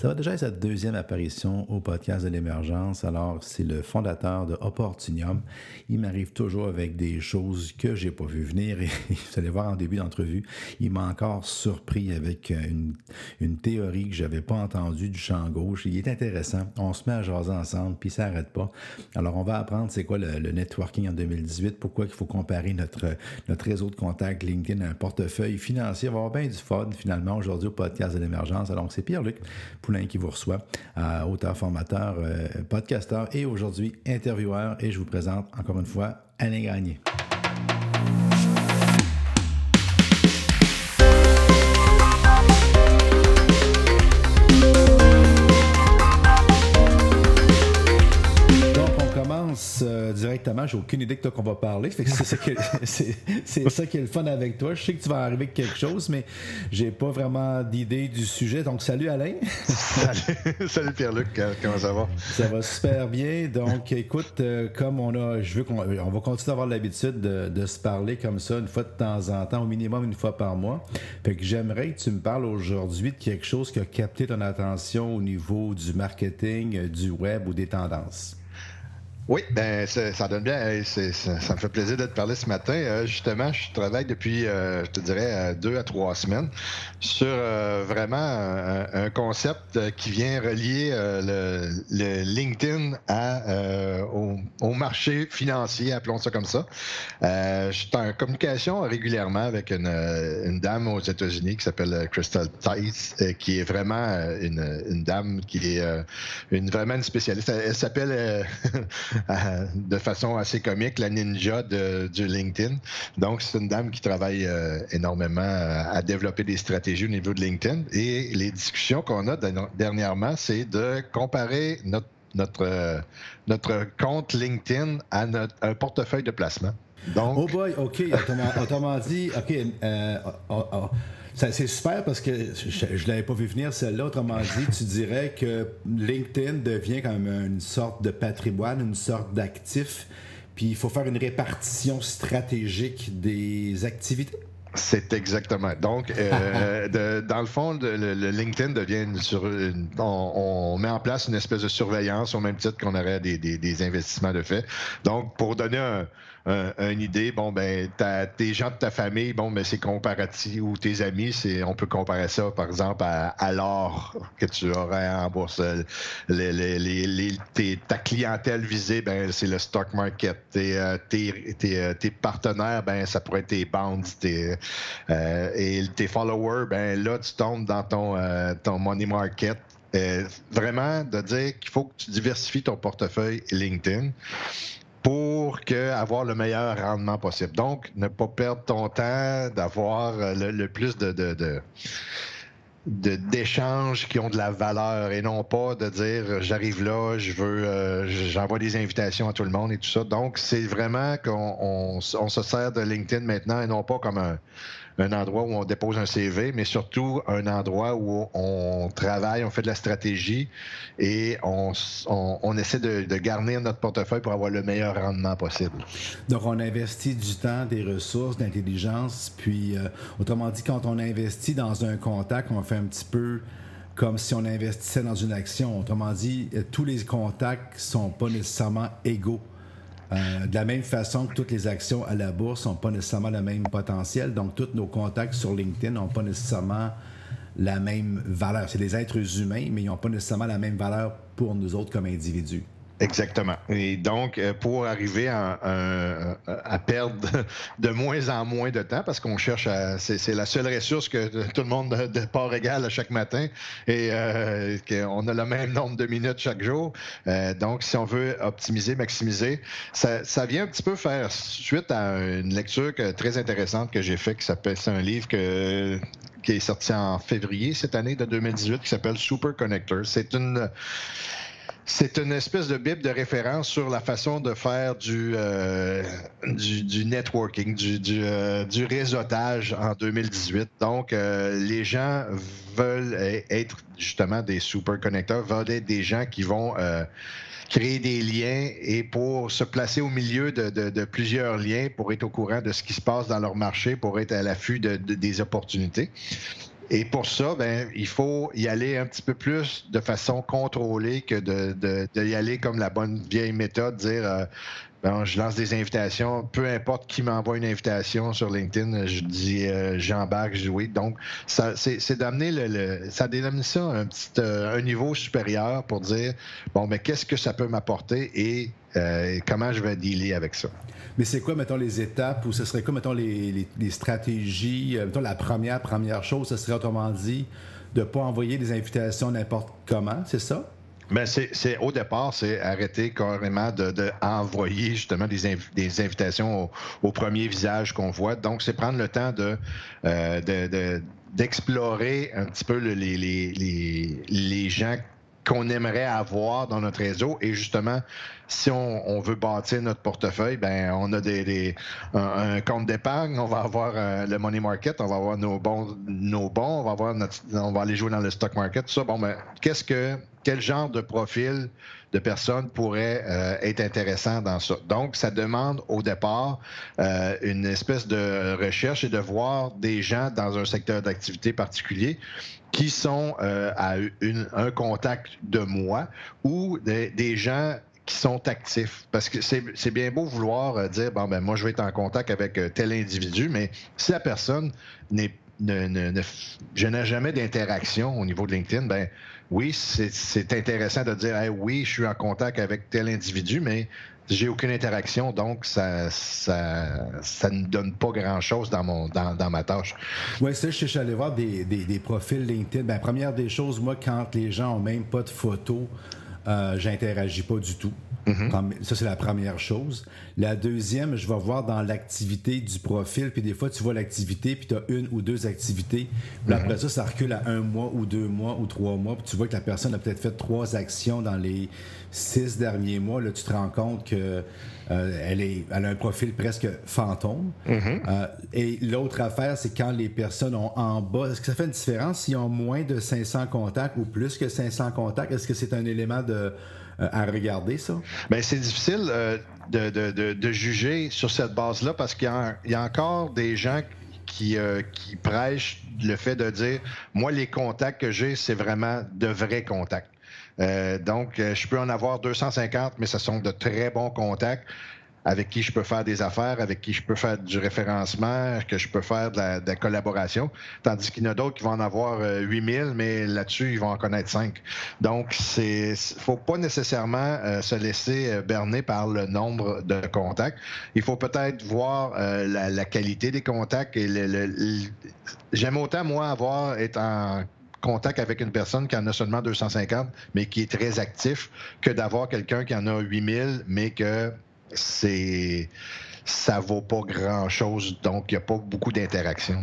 Ça va déjà être sa deuxième apparition au podcast de l'émergence. Alors, c'est le fondateur de Opportunium. Il m'arrive toujours avec des choses que j'ai pas vu venir et vous allez voir en début d'entrevue, il m'a encore surpris avec une, une théorie que j'avais pas entendue du champ gauche. Il est intéressant. On se met à jaser ensemble puis ça n'arrête pas. Alors, on va apprendre c'est quoi le, le, networking en 2018, pourquoi il faut comparer notre, notre réseau de contacts LinkedIn à un portefeuille financier. On va avoir bien du fun finalement aujourd'hui au podcast de l'émergence. Alors, c'est Pierre-Luc qui vous reçoit, euh, auteur, formateur, euh, podcasteur et aujourd'hui intervieweur. Et je vous présente encore une fois Alain Gagné. Euh, directement. J'ai aucune idée de quoi qu'on va parler. C'est ça, ça, qui est le fun avec toi. Je sais que tu vas arriver avec quelque chose, mais j'ai pas vraiment d'idée du sujet. Donc, salut Alain. salut, Pierre-Luc. Comment ça va? Ça va super bien. Donc, écoute, euh, comme on a, je veux qu'on on va continuer à avoir l'habitude de, se parler comme ça une fois de temps en temps, au minimum une fois par mois. Fait que j'aimerais que tu me parles aujourd'hui de quelque chose qui a capté ton attention au niveau du marketing, du web ou des tendances. Oui, ben ça donne bien. ça, me fait plaisir de te parler ce matin. Euh, justement, je travaille depuis, euh, je te dirais, euh, deux à trois semaines sur vraiment un, concept qui vient relier le, LinkedIn à, au, marché financier, appelons ça comme ça. je suis en communication régulièrement avec une, dame aux États-Unis qui s'appelle Crystal Tice, qui est vraiment une, une, dame qui est une, vraiment une spécialiste. Elle, s'appelle de façon assez comique la ninja de, du LinkedIn. Donc, c'est une dame qui travaille euh, énormément à, développer des stratégies au niveau de LinkedIn. Et les discussions qu'on a dernièrement, c'est de comparer notre, euh, compte LinkedIn à notre, un portefeuille de placement. Donc... Oh boy, OK. Autrement, dit, OK. Euh, oh, oh. C'est super parce que je ne l'avais pas vu venir celle-là. Autrement dit, tu dirais que LinkedIn devient comme une sorte de patrimoine, une sorte d'actif, puis il faut faire une répartition stratégique des activités. C'est exactement. Donc, euh, dans le fond, le, LinkedIn devient sur on, met en place une espèce de surveillance au même titre qu'on aurait des, des investissements de fait. Donc, pour donner un, une idée, bon, ben, tes gens de ta famille, bon, ben, c'est comparatif, ou tes amis, c'est, on peut comparer ça, par exemple, à, l'or que tu aurais en bourse. Les, les, les, ta clientèle visée, ben, c'est le stock market. Tes, euh, tes, euh, tes, partenaires, ben, ça pourrait être tes bonds. Tes, euh, et tes followers, ben, là, tu tombes dans ton, ton money market. vraiment, de dire qu'il faut que tu diversifies ton portefeuille LinkedIn pour que, avoir le meilleur rendement possible. Donc, ne pas perdre ton temps d'avoir euh, le, plus de, de, d'échanges qui ont de la valeur et non pas de dire j'arrive là, je veux euh, j'envoie des invitations à tout le monde et tout ça. Donc c'est vraiment qu'on on se sert de LinkedIn maintenant et non pas comme un, un endroit où on dépose un CV, mais surtout un endroit où on travaille, on fait de la stratégie et on, essaie de, garnir notre portefeuille pour avoir le meilleur rendement possible. Donc, on investit du temps, des ressources, d'intelligence, puis, euh, autrement dit, quand on investit dans un contact, on fait un petit peu comme si on investissait dans une action. Autrement dit, euh, tous les contacts sont pas nécessairement égaux. Euh, de la même façon que toutes les actions à la bourse n'ont pas nécessairement le même potentiel, donc tous nos contacts sur LinkedIn n'ont pas nécessairement la même valeur. C'est des êtres humains, mais ils n'ont pas nécessairement la même valeur pour nous autres comme individus. Exactement. Et donc, euh, pour arriver à, perdre de moins en moins de temps, parce qu'on cherche à. C'est la seule ressource que tout le monde de part égale à chaque matin et euh, qu'on a le même nombre de minutes chaque jour. Euh, donc, si on veut optimiser, maximiser, ça, vient un petit peu faire suite à une lecture très intéressante que j'ai faite qui s'appelle. C'est un livre que, qui est sorti en février cette année de 2018 qui s'appelle Super Connector. C'est une c'est une espèce de bible de référence sur la façon de faire du, euh, networking, du, euh, du, réseautage en 2018. Donc, euh, les gens veulent être justement des super connecteurs, veulent être des gens qui vont créer des liens et pour se placer au milieu de, plusieurs liens, pour être au courant de ce qui se passe dans leur marché, pour être à l'affût de, des opportunités. Et pour ça, ben, il faut y aller un petit peu plus de façon contrôlée que de, de, y aller comme la bonne vieille méthode, dire euh, je lance des invitations, peu importe qui m'envoie une invitation sur LinkedIn, je dis euh, j'embarque, je. Donc, c'est d'amener ça ça euh, un niveau supérieur pour dire bon, mais qu'est-ce que ça peut m'apporter et comment je vais dealer avec ça? Mais c'est quoi, mettons, les étapes ou ce serait quoi, mettons, les, stratégies? Euh, mettons, la première, première chose, ce serait autrement dit de ne pas envoyer des invitations n'importe comment, c'est ça? Mais ben, c'est, au départ, c'est arrêter carrément de, justement des, des invitations au, premier visage qu'on voit. Donc, c'est prendre le temps de, euh, d'explorer un petit peu les, les, les gens qu'on aimerait avoir dans notre réseau. Et justement, si on, veut bâtir notre portefeuille, ben on a des, un, compte d'épargne, on va avoir euh, le money market, on va avoir nos bons, nos bons, on va avoir on va aller jouer dans le stock market. Tout ça, bon, ben, qu'est-ce que, quel genre de profil de personnes pourrait euh, être intéressant dans ça? Donc, ça demande au départ euh, une espèce de recherche et de voir des gens dans un secteur d'activité particulier qui sont à un contact de moi ou des, gens qui sont actifs. Parce que c'est bien beau vouloir euh, dire, bon, ben moi, je vais être en contact avec euh, tel individu, mais si la personne n'est ne, je n'ai jamais d'interaction au niveau de LinkedIn, ben oui, c'est intéressant de dire, oui, je suis en contact avec tel individu, mais j'ai aucune interaction, donc ça, ça, ça ne donne pas grand-chose dans, mon, dans, ma tâche. Oui, ça, je suis allé voir des, des, profils LinkedIn. Ben, première des choses, moi, quand les gens n'ont même pas de photos, euh, j'interagis pas du tout. Mm-hmm. Ça, c'est la première chose. La deuxième, je vais voir dans l'activité du profil, puis des fois, tu vois l'activité, puis tu as une ou deux activités. Puis après mm-hmm. ça, ça recule à un mois ou deux mois ou trois mois, puis tu vois que la personne a peut-être fait trois actions dans les six derniers mois. Là, tu te rends compte que euh, elle, est, elle a un profil presque fantôme. Mm-hmm. Euh, et l'autre affaire, c'est quand les personnes ont en bas. Est-ce que ça fait une différence s'ils ont moins de 500 contacts ou plus que 500 contacts? Est-ce que c'est un élément de à regarder, ça? Bien, c'est difficile euh, de, juger sur cette base-là parce qu'il y, a encore des gens qui, euh, qui prêchent le fait de dire moi, les contacts que j'ai, c'est vraiment de vrais contacts. donc, je peux en avoir 250, mais ce sont de très bons contacts avec qui je peux faire des affaires, avec qui je peux faire du référencement, que je peux faire de la, collaboration. Tandis qu'il y en a d'autres qui vont en avoir 8000, euh, mais là-dessus, ils vont en connaître 5. Donc, c'est faut pas nécessairement euh, se laisser euh, berner par le nombre de contacts. Il faut peut-être voir la, qualité des contacts. J'aime autant, moi, avoir, être en contact avec une personne qui en a seulement 250, mais qui est très actif, que d'avoir quelqu'un qui en a 8000, mais que c'est ça vaut pas grand-chose, donc il n'y a pas beaucoup d'interaction.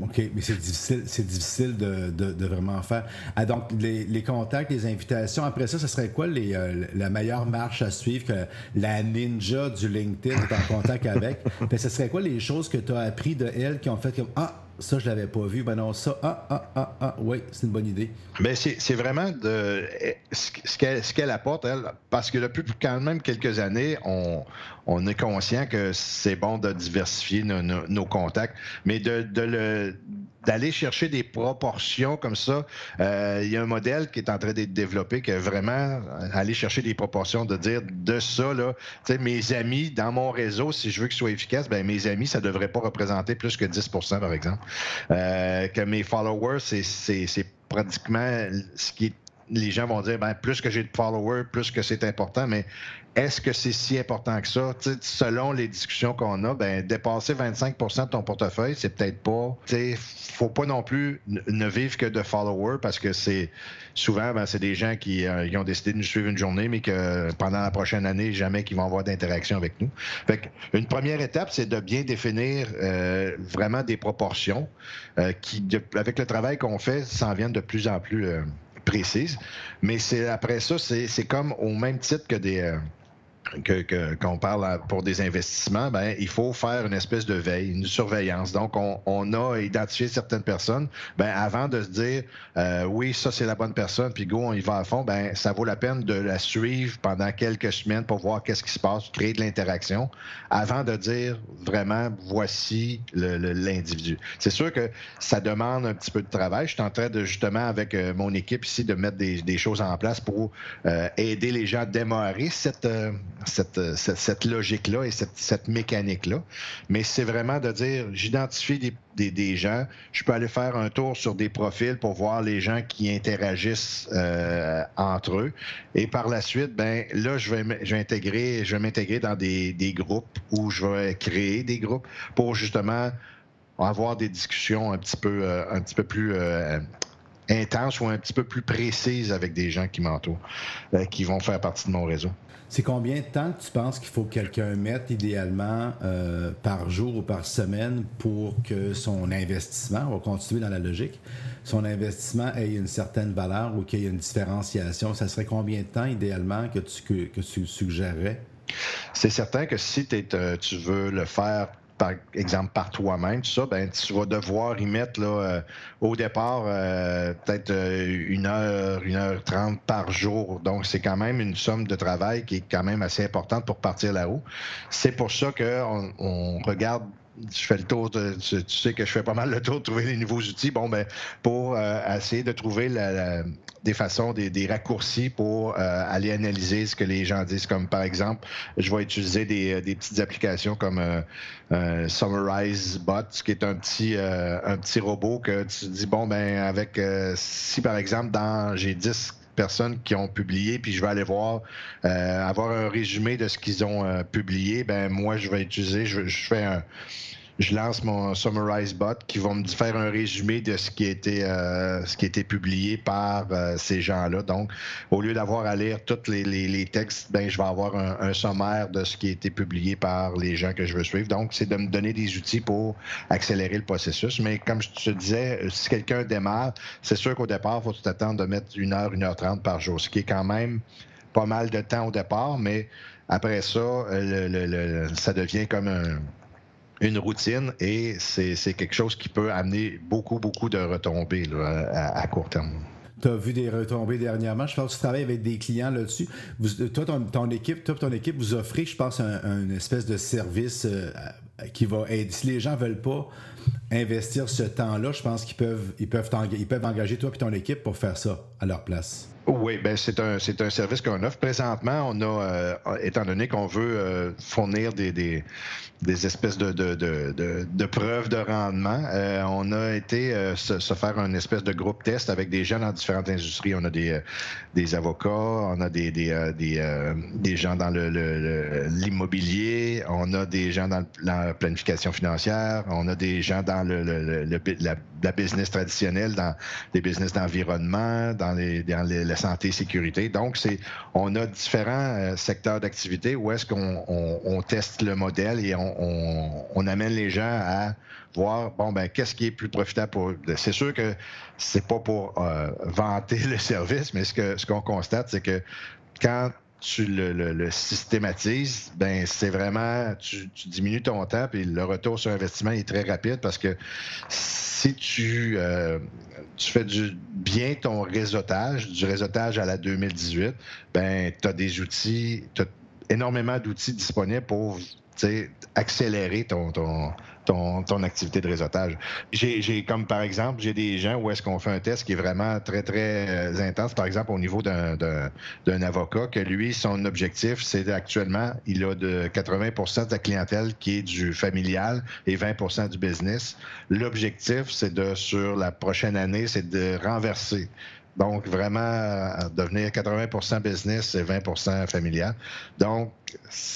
OK, mais c'est difficile, c'est difficile de, vraiment faire. Ah, donc, les, contacts, les invitations, après ça, ce serait quoi les, euh, la meilleure marche à suivre que la ninja du LinkedIn est en contact avec? ce serait quoi les choses que tu as appris de elle qui ont fait comme Ah, ça, je l'avais pas vu. Ben non, ça, ah, ah, ah, ah, oui, c'est une bonne idée. Ben c'est vraiment de, ce qu'elle apporte, elle, parce que depuis quand même quelques années, on, on est conscient que c'est bon de diversifier nos, contacts, mais de, le d'aller chercher des proportions comme ça. Euh, il y a un modèle qui est en train d'être développé qui est vraiment euh, aller chercher des proportions, de dire de ça, là, mes amis dans mon réseau, si je veux qu'ils soient efficaces, ben, mes amis, ça ne devrait pas représenter plus que 10% par exemple. Euh, que mes followers, c'est pratiquement ce qui les gens vont dire ben, plus que j'ai de followers, plus que c'est important, mais est-ce que c'est si important que ça? selon les discussions qu'on a, ben, dépasser 25% de ton portefeuille, c'est peut-être pas. Il faut pas non plus ne vivre que de followers parce que c'est souvent, ben, c'est des gens qui euh, ont décidé de nous suivre une journée, mais que pendant la prochaine année, jamais qu'ils vont avoir d'interaction avec nous. Fait une première étape, c'est de bien définir euh, vraiment des proportions euh, qui, avec le travail qu'on fait, s'en viennent de plus en plus précises. Mais c'est après ça, c'est comme au même titre que des qu'on parle pour des investissements, ben, il faut faire une espèce de veille, une surveillance. Donc, on, a identifié certaines personnes. Ben, avant de se dire, euh, oui, ça, c'est la bonne personne, puis go, on y va à fond, ben, ça vaut la peine de la suivre pendant quelques semaines pour voir qu'est-ce qui se passe, créer de l'interaction, avant de dire vraiment, voici l'individu. C'est sûr que ça demande un petit peu de travail. Je suis en train de, justement, avec euh, mon équipe ici, de mettre des, choses en place pour euh, aider les gens à démarrer cette cette, cette, logique-là et cette, mécanique-là. Mais c'est vraiment de dire, j'identifie des, gens, je peux aller faire un tour sur des profils pour voir les gens qui interagissent euh, entre eux. Et par la suite, ben là, je vais, je vais m'intégrer dans des, des groupes où je vais créer des groupes pour justement avoir des discussions un petit peu, euh, un petit peu plus intenses ou un petit peu plus précises avec des gens qui m'entourent, qui vont faire partie de mon réseau. C'est combien de temps tu penses qu'il faut que quelqu'un mette idéalement euh, par jour ou par semaine pour que son investissement, on va continuer dans la logique, son investissement ait une certaine valeur ou qu'il y ait une différenciation? Ça serait combien de temps idéalement que tu, que, tu suggérerais? C'est certain que si euh, tu veux le faire par exemple, par toi-même, ça, ben, tu vas devoir y mettre euh, au départ euh, peut-être euh, une heure, une heure trente par jour. Donc, c'est quand même une somme de travail qui est quand même assez importante pour partir roue. C'est pour ça qu'on on regarde je fais le tour, de, tu, sais que je fais pas mal le tour de trouver les nouveaux outils. Bon, ben, pour essayer de trouver des façons, des, raccourcis pour euh, aller analyser ce que les gens disent. Comme par exemple, je vais utiliser des, euh, petites applications comme euh, Summarize Bot, qui est un petit, un petit robot que tu dis, bon, ben avec, si par exemple, dans j'ai 10 personnes qui ont publié, puis je vais aller voir, avoir un résumé de ce qu'ils ont publié, ben moi, je vais utiliser, je, je fais un je lance mon Summarize Bot qui va me faire un résumé de ce qui a été, euh, ce qui publié par euh, ces gens-là. Donc, au lieu d'avoir à lire tous les, textes, ben, je vais avoir un, sommaire de ce qui a été publié par les gens que je veux suivre. Donc, c'est de me donner des outils pour accélérer le processus. Mais comme je te disais, euh, si quelqu'un démarre, c'est sûr qu'au départ, il faut tout attendre de mettre une heure, une heure trente par jour, ce qui est quand même pas mal de temps au départ, mais après ça, ça devient comme un une routine et c'est quelque chose qui peut amener beaucoup, beaucoup de retombées à, court terme. Tu as vu des retombées dernièrement? Je pense que tu travailles avec des clients là-dessus. Toi, ton, équipe, toi, ton équipe, vous offrez, je pense, un, espèce de service euh, qui va aider. Si les gens veulent pas investir ce temps-là, je pense qu'ils peuvent, ils peuvent, peuvent engager toi et ton équipe pour faire ça à leur place. Oui, ben c'est un, c'est un service qu'on offre. Présentement, on a, euh, étant donné qu'on veut euh, fournir des, des, espèces de, de, de, de, preuves de rendement, euh, on a été se, faire un espèce de groupe test avec des gens dans différentes industries. On a des, des avocats, on a des, des, des, des gens dans le, l'immobilier, on a des gens dans la planification financière, on a des gens dans le, la, la, business traditionnelle, dans les business d'environnement, dans les, dans les santé et sécurité. Donc, c'est, on a différents euh, secteurs d'activité où est-ce qu'on teste le modèle et on, amène les gens à voir, bon, ben, qu'est-ce qui est plus profitable pour C'est sûr que c'est pas pour euh, vanter le service, mais ce que ce qu'on constate, c'est que quand tu le, systématises, ben c'est vraiment, tu, diminues ton temps, puis le retour sur investissement est très rapide parce que si tu, euh, tu fais du, bien ton réseautage, du réseautage à la 2018, ben tu as des outils, tu as énormément d'outils disponibles pour accélérer ton, ton, ton, activité de réseautage. J'ai, comme par exemple, j'ai des gens où est-ce qu'on fait un test qui est vraiment très, très euh, intense, par exemple, au niveau d'un, avocat, que lui, son objectif, c'est actuellement, il a de 80% de la clientèle qui est du familial et 20% du business. L'objectif, c'est de, sur la prochaine année, c'est de renverser donc, vraiment, euh, devenir 80% business et 20% familial. Donc,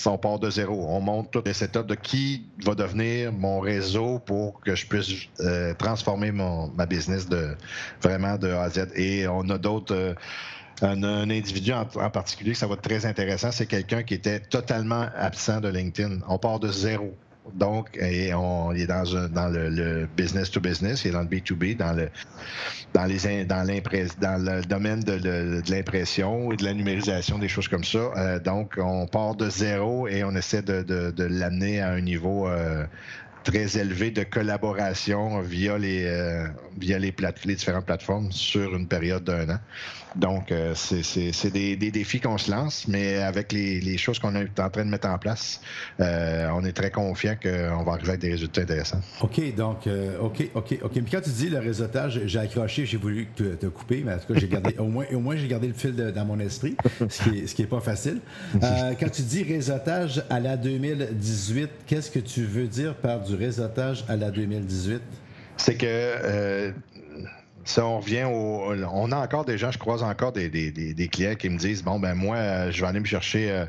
on part de zéro. On monte toutes les setups de qui va devenir mon réseau pour que je puisse euh, transformer mon, ma business de vraiment de A à Z. Et on a d'autres. Euh, un, individu en, en, particulier, ça va être très intéressant, c'est quelqu'un qui était totalement absent de LinkedIn. On part de zéro Donc, on, il est dans, le, business to business, il est dans le B2B, dans le, dans les, dans, dans le domaine de, l'impression et de la numérisation, des choses comme ça. Euh, donc, on part de zéro et on essaie de, l'amener à un niveau euh, très élevé de collaboration via les, euh, via les différentes plateformes sur une période d'un an. Donc, euh, c'est des, des, défis qu'on se lance, mais avec les, les choses qu'on est en train de mettre en place, euh, on est très confiant qu'on va arriver avec des résultats intéressants. OK, donc, OK, OK, OK. Mais quand tu dis le réseautage, j'ai accroché, j'ai voulu te, te, couper, mais en tout cas, j'ai gardé, au moins, au moins j'ai gardé le fil dans mon esprit, ce qui n'est ce qui est pas facile. quand tu dis réseautage à la 2018, qu'est-ce que tu veux dire par du réseautage à la 2018? C'est que euh, ça, on revient au. On a encore des gens, je croise encore des, des, clients qui me disent Bon, ben moi, euh, je vais aller me chercher euh,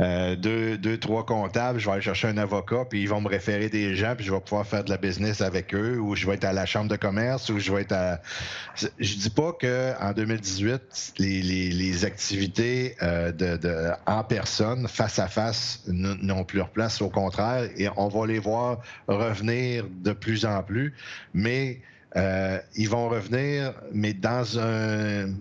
euh, deux, deux, trois comptables, je vais aller chercher un avocat, puis ils vont me référer des gens, puis je vais pouvoir faire de la business avec eux, ou je vais être à la chambre de commerce, ou je vais être à. Je dis pas qu'en 2018, les, les, activités de, en personne, face à face, n'ont plus leur place. Au contraire, et on va les voir revenir de plus en plus, mais euh, ils vont revenir, mais dans un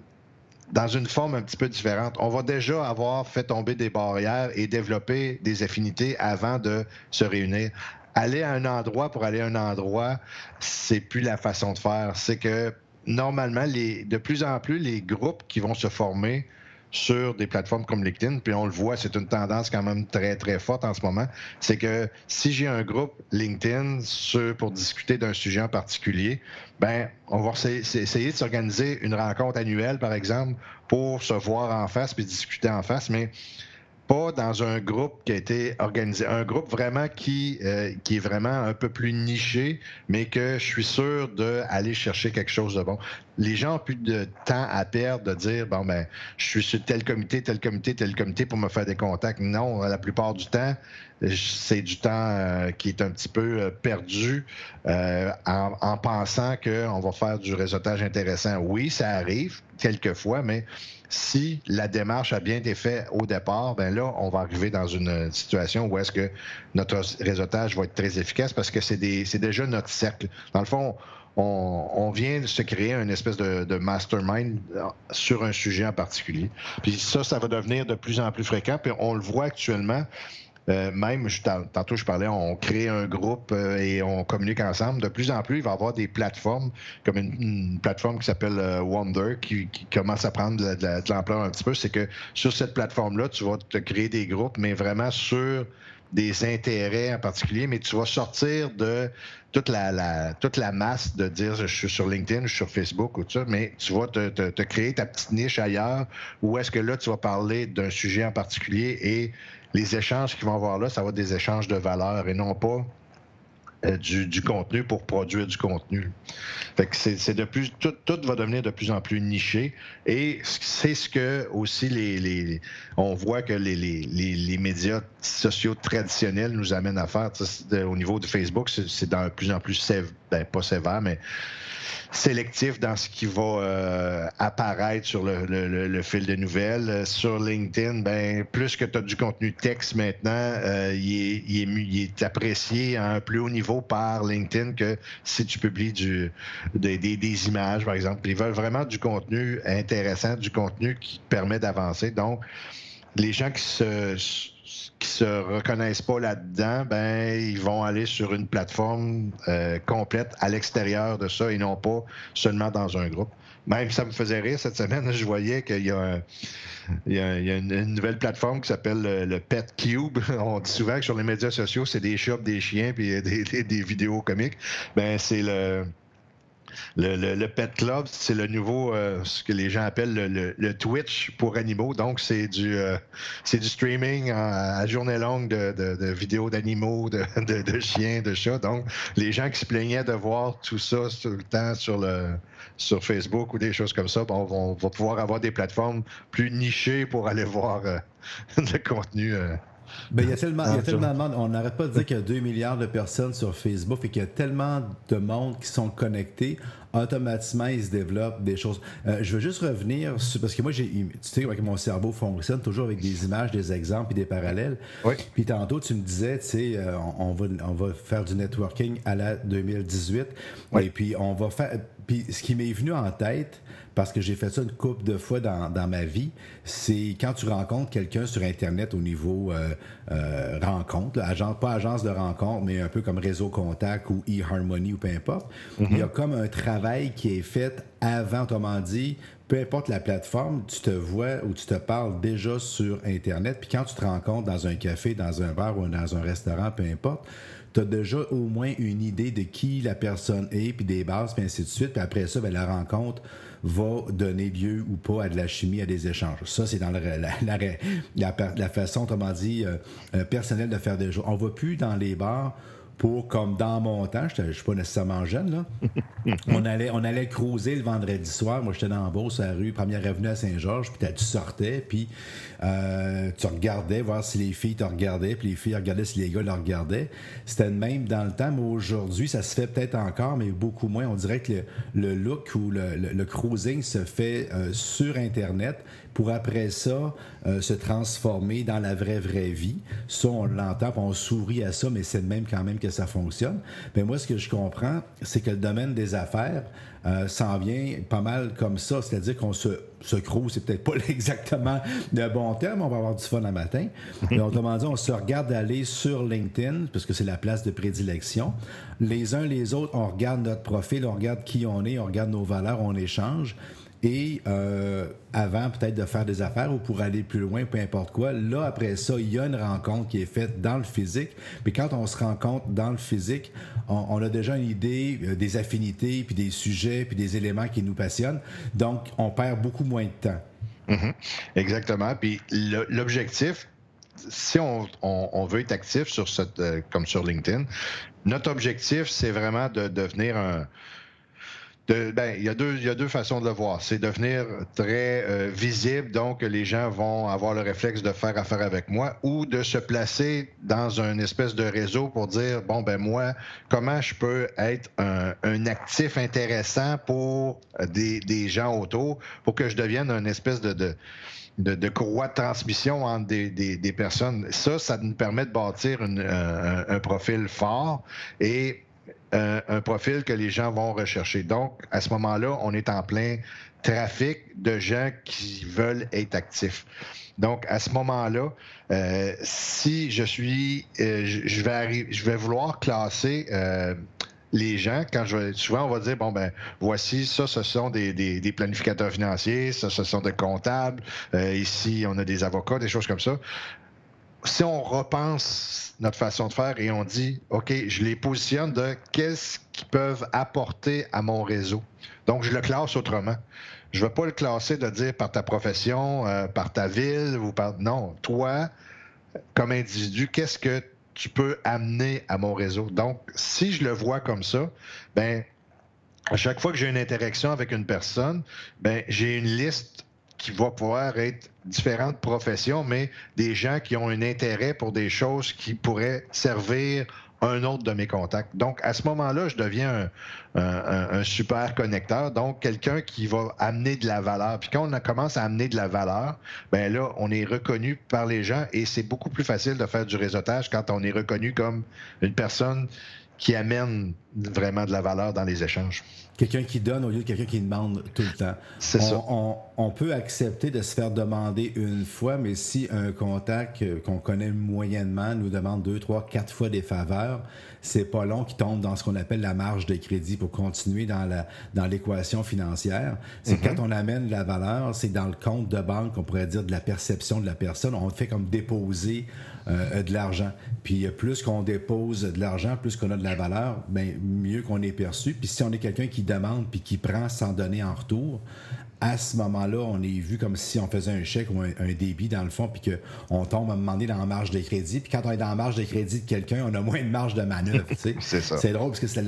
dans une forme un petit peu différente. On va déjà avoir fait tomber des barrières et développer des affinités avant de se réunir. Aller à un endroit pour aller à un endroit, c'est plus la façon de faire. C'est que normalement, les, de plus en plus, les groupes qui vont se former sur des plateformes comme LinkedIn, puis on le voit, c'est une tendance quand même très, très forte en ce moment, c'est que si j'ai un groupe LinkedIn pour discuter d'un sujet en particulier, ben on va essayer de s'organiser une rencontre annuelle, par exemple, pour se voir en face puis discuter en face, mais pas dans un groupe qui a été organisé, un groupe vraiment qui, euh, qui est vraiment un peu plus niché, mais que je suis sûr d'aller chercher quelque chose de bon. Les gens ont plus de temps à perdre de dire bon ben je suis sur tel comité, tel comité, tel comité pour me faire des contacts. Non, la plupart du temps, c'est du temps euh, qui est un petit peu euh, perdu en, en, pensant qu'on va faire du réseautage intéressant. Oui, ça arrive quelquefois, mais si la démarche a bien été faite au départ, ben là, on va arriver dans une situation où est-ce que notre réseautage va être très efficace parce que c'est déjà notre cercle. Dans le fond, on, vient de se créer une espèce de, mastermind sur un sujet en particulier. Puis ça, ça va devenir de plus en plus fréquent. Puis on le voit actuellement. Euh, même, tantôt je parlais, on crée un groupe euh, et on communique ensemble. De plus en plus, il va y avoir des plateformes, comme une, plateforme qui s'appelle euh, Wonder, qui, commence à prendre de, l'ampleur un petit peu. C'est que sur cette plateforme-là, tu vas te créer des groupes, mais vraiment sur des intérêts en particulier, mais tu vas sortir de toute la, masse de dire je suis sur LinkedIn, je suis sur Facebook ou tout ça, mais tu vas te, te créer ta petite niche ailleurs où est-ce que là, tu vas parler d'un sujet en particulier et les échanges qu'ils vont avoir là, ça va être des échanges de valeur et non pas euh, du, contenu pour produire du contenu. Fait que c'est de plus tout, tout, va devenir de plus en plus niché et c'est ce que aussi les, on voit que les, les, médias sociaux traditionnels nous amènent à faire. Au niveau de Facebook, c'est de plus en plus sévère, ben, pas sévère, mais sélectif dans ce qui va euh, apparaître sur le, fil de nouvelles. Sur LinkedIn, ben, plus que tu as du contenu texte maintenant, euh, il, est, apprécié à un plus haut niveau par LinkedIn que si tu publies du, des, images, par exemple. Ils veulent vraiment du contenu intéressant, du contenu qui permet d'avancer. Donc, les gens qui se qui se reconnaissent pas là-dedans, ben ils vont aller sur une plateforme euh, complète à l'extérieur de ça et non pas seulement dans un groupe. Même ça me faisait rire cette semaine, je voyais qu'il y a, une, nouvelle plateforme qui s'appelle le, Pet Cube. On dit souvent que sur les médias sociaux, c'est des chats, des chiens puis des, des vidéos comiques. Ben c'est le le, Pet Club, c'est le nouveau, euh, ce que les gens appellent le, Twitch pour animaux. Donc, c'est du, euh, du streaming à, journée longue de, vidéos d'animaux, de, chiens, de chats. Donc, les gens qui se plaignaient de voir tout ça tout le temps sur, le, sur Facebook ou des choses comme ça, bon, vont, pouvoir avoir des plateformes plus nichées pour aller voir euh, le contenu Ben, il y a tellement, il y a tellement de monde. On n'arrête pas de dire qu'il y a 2 milliards de personnes sur Facebook et qu'il y a tellement de monde qui sont connectés. Automatiquement, il se développe des choses. Euh, je veux juste revenir sur, parce que moi, j'ai, tu sais, que mon cerveau fonctionne toujours avec des images, des exemples et des parallèles. Oui. Puis tantôt, tu me disais, tu sais, euh, on, va, on va faire du networking à la 2018. Oui. Et puis, on va faire. Puis, ce qui m'est venu en tête, parce que j'ai fait ça une couple de fois dans, dans ma vie, c'est quand tu rencontres quelqu'un sur Internet au niveau euh, euh, rencontre, là, agence, pas agence de rencontre, mais un peu comme réseau contact ou e-harmony ou peu importe, il y a comme un travail qui est fait avant, autrement dit, peu importe la plateforme, tu te vois ou tu te parles déjà sur Internet, puis quand tu te rencontres dans un café, dans un bar ou dans un restaurant, peu importe, tu as déjà au moins une idée de qui la personne est, puis des bases, puis ainsi de suite. Puis après ça, ben, la rencontre va donner lieu ou pas à de la chimie, à des échanges. Ça, c'est dans le- la, la, la, la façon, autrement dit, euh, euh, personnelle de faire des choses. On va plus dans les bars pour, comme dans mon temps, je ne suis pas nécessairement jeune, là. on, allait, on allait cruiser le vendredi soir. Moi, j'étais dans la Beauce, à la rue, première avenue à Saint-Georges, puis tu sortais, puis euh, tu regardais, voir si les filles te regardaient, puis les filles regardaient si les gars le regardaient. C'était le même dans le temps, mais aujourd'hui, ça se fait peut-être encore, mais beaucoup moins. On dirait que le, le look ou le, le- le cruising se fait euh, sur Internet pour après ça euh, se transformer dans la vraie, vraie vie. Ça, on l'entend, on sourit à ça, mais c'est même quand même que ça fonctionne. Mais moi, ce que je comprends, c'est que le domaine des affaires euh, s'en vient pas mal comme ça, c'est-à-dire qu'on se, se crouse, c'est peut-être pas exactement le bon terme, on va avoir du fun un matin. Mais autrement dit, on se regarde aller sur LinkedIn, parce que c'est la place de prédilection. Les uns les autres, on regarde notre profil, on regarde qui on est, on regarde nos valeurs, on échange. Et euh, avant peut-être de faire des affaires ou pour aller plus loin, peu importe quoi, là, après ça, il y a une rencontre qui est faite dans le physique. Mais quand on se rencontre dans le physique, on, a déjà une idée euh, des affinités, puis des sujets, puis des éléments qui nous passionnent. Donc, on perd beaucoup moins de temps. Mhm. Exactement. Puis l'objectif, si on veut être actif sur cette, euh, comme sur LinkedIn, notre objectif, c'est vraiment de devenir un. Ben, il y, a deux, il y a deux façons de le voir. C'est devenir très euh, visible, donc les gens vont avoir le réflexe de faire affaire avec moi, ou de se placer dans une espèce de réseau pour dire bon ben moi, comment je peux être un, un actif intéressant pour euh, des, des gens autour, pour que je devienne une espèce de, de de, courroie de transmission entre des, des- des personnes? Ça, ça nous permet de bâtir une- un, un profil fort et euh, un profil que les gens vont rechercher. Donc, à ce moment-là, on est en plein trafic de gens qui veulent être actifs. Donc, à ce moment-là, euh, si je suis, euh, je, vais je vais vouloir classer les gens, quand je souvent on va dire, bon ben, voici, ça, ce sont des, des- planificateurs financiers, ça, ce sont des comptables, ici, on a des avocats, des choses comme ça. Si on repense notre façon de faire et on dit, OK, je les positionne de qu'est-ce qu'ils peuvent apporter à mon réseau. Donc, je le classe autrement. Je ne vais pas le classer de dire par ta profession, euh, par ta ville ou par. Non, toi, comme individu, qu'est-ce que tu peux amener à mon réseau? Donc, si je le vois comme ça, ben, à chaque fois que j'ai une interaction avec une personne, ben, j'ai une liste qui va pouvoir être différentes professions, mais des gens qui ont un intérêt pour des choses qui pourraient servir un autre de mes contacts. Donc, à ce moment-là, je deviens un, un- super connecteur, donc quelqu'un qui va amener de la valeur. Puis quand on commence à amener de la valeur, ben là, on est reconnu par les gens et c'est beaucoup plus facile de faire du réseautage quand on est reconnu comme une personne qui amène vraiment de la valeur dans les échanges. Quelqu'un qui donne au lieu de quelqu'un qui demande tout le temps. C'est on, ça. On, on peut accepter de se faire demander une fois, mais si un contact euh, qu'on connaît moyennement nous demande deux, trois, quatre fois des faveurs, c'est pas long qu'il tombe dans ce qu'on appelle la marge de crédit pour continuer dans la dans l'équation financière. C'est Mm-hmm. quand on amène de la valeur, c'est dans le compte de banque, on pourrait dire de la perception de la personne. On fait comme déposer euh, de l'argent. Puis euh, plus qu'on dépose de l'argent, plus qu'on a de la valeur, ben mieux qu'on est perçu. Puis si on est quelqu'un qui demande puis qui prend sans donner en retour, à ce moment-là, on est vu comme si on faisait un chèque ou un, débit dans le fond, puis qu'on tombe à demander dans la marge de crédit. Puis quand on est dans la marge de crédit de quelqu'un, on a moins de marge de manœuvre. c'est ça. C'est drôle parce que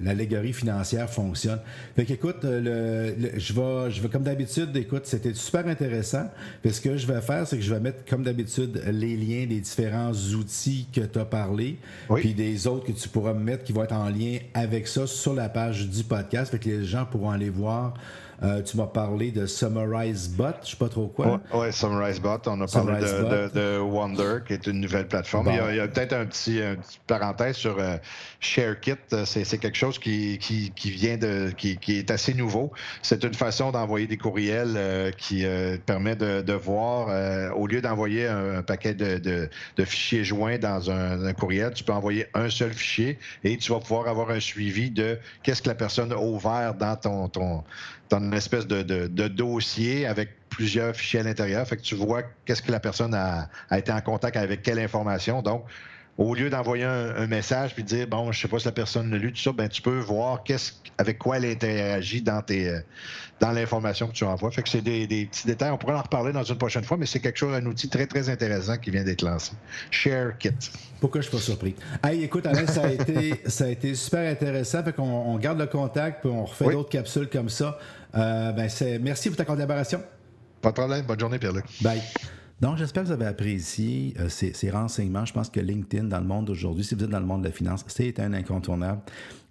l'allégorie financière fonctionne. Fait qu'écoute, le, je, vais, je vais comme d'habitude, écoute, c'était super intéressant. Puis ce que je vais faire, c'est que je vais mettre comme d'habitude les liens des différents outils que tu as parlé, puis des autres que tu pourras me mettre qui vont être en lien avec ça sur la page du podcast. Fait que les gens pourront aller voir euh, tu m'as parlé de Summarize Bot, je sais pas trop quoi. Oui, ouais, Summarize Bot. On a parlé de, Wonder, qui est une nouvelle plateforme. Il y a, peut-être un petit, parenthèse sur euh, ShareKit. C'est quelque chose qui, qui, vient de, qui, est assez nouveau. C'est une façon d'envoyer des courriels euh, qui permet de, voir, au lieu d'envoyer un, paquet de, fichiers joints dans un, courriel, tu peux envoyer un seul fichier et tu vas pouvoir avoir un suivi de qu'est-ce que la personne a ouvert dans ton, ton dans une espèce de, dossier avec plusieurs fichiers à l'intérieur. Fait que tu vois qu'est-ce que la personne a, été en contact avec quelle information. Donc, au lieu d'envoyer un, message puis de dire bon, je sais pas si la personne l'a lu, tout ça, ben tu peux voir qu'est-ce avec quoi elle interagit dans tes euh, dans l'information que tu envoies. Fait que c'est des, petits détails. On pourra en reparler dans une prochaine fois, mais c'est quelque chose, un outil très, très intéressant qui vient d'être lancé. ShareKit. Pourquoi je suis pas surpris? Hey, écoute, Alain, ça a été, ça a été super intéressant. Fait qu'on on garde le contact, puis on refait d'autres capsules comme ça. Euh, ben, merci pour ta collaboration. Pas de problème. Bonne journée, Pierre-Luc. Bye. Donc, j'espère que vous avez apprécié euh, ces, renseignements. Je pense que LinkedIn, dans le monde d'aujourd'hui, si vous êtes dans le monde de la finance, c'est un incontournable.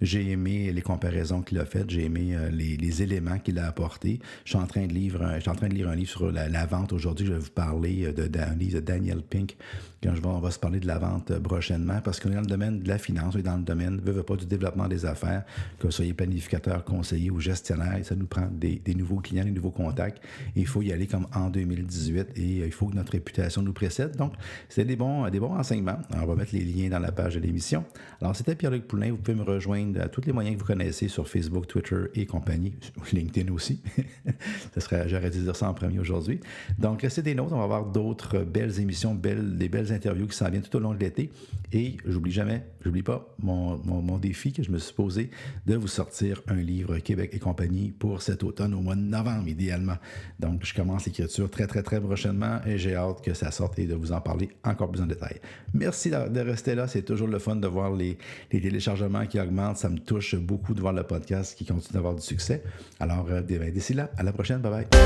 J'ai aimé les comparaisons qu'il a faites, j'ai aimé euh, les, éléments qu'il a apportés. Je suis en train de lire, je suis en train de lire un livre sur la, vente aujourd'hui. Je vais vous parler euh, d'un livre de Daniel Pink quand je vais, on va se parler de la vente euh, prochainement, parce qu'on est dans le domaine de la finance, on est dans le domaine, veut, pas, du développement des affaires, que vous soyez planificateur, conseiller ou gestionnaire, ça nous prend des, nouveaux clients, des nouveaux contacts. il faut y aller comme en 2018 et il faut que notre réputation nous précède. Donc, c'est des bons, des bons renseignements. on va mettre les liens dans la page de l'émission. Alors, c'était Pierre-Luc Poulin. Vous pouvez me rejoindre à tous les moyens que vous connaissez sur Facebook, Twitter et compagnie, LinkedIn aussi. ça serait, j'aurais dû dire ça en premier aujourd'hui. Donc, restez des nôtres. On va avoir d'autres belles émissions, belles, des belles interviews qui s'en viennent tout au long de l'été. Et j'oublie jamais, j'oublie pas mon, mon, défi que je me suis posé de vous sortir un livre Québec et compagnie pour cet automne au mois de novembre, idéalement. Donc, je commence l'écriture très, très, très prochainement et j'ai hâte que ça sorte et de vous en parler encore plus en détail. Merci de rester là. C'est toujours le fun de voir les, les téléchargements qui augmentent. Ça me touche beaucoup de voir le podcast qui continue d'avoir du succès. Alors, euh, ben, d'ici là, à la prochaine. Bye bye.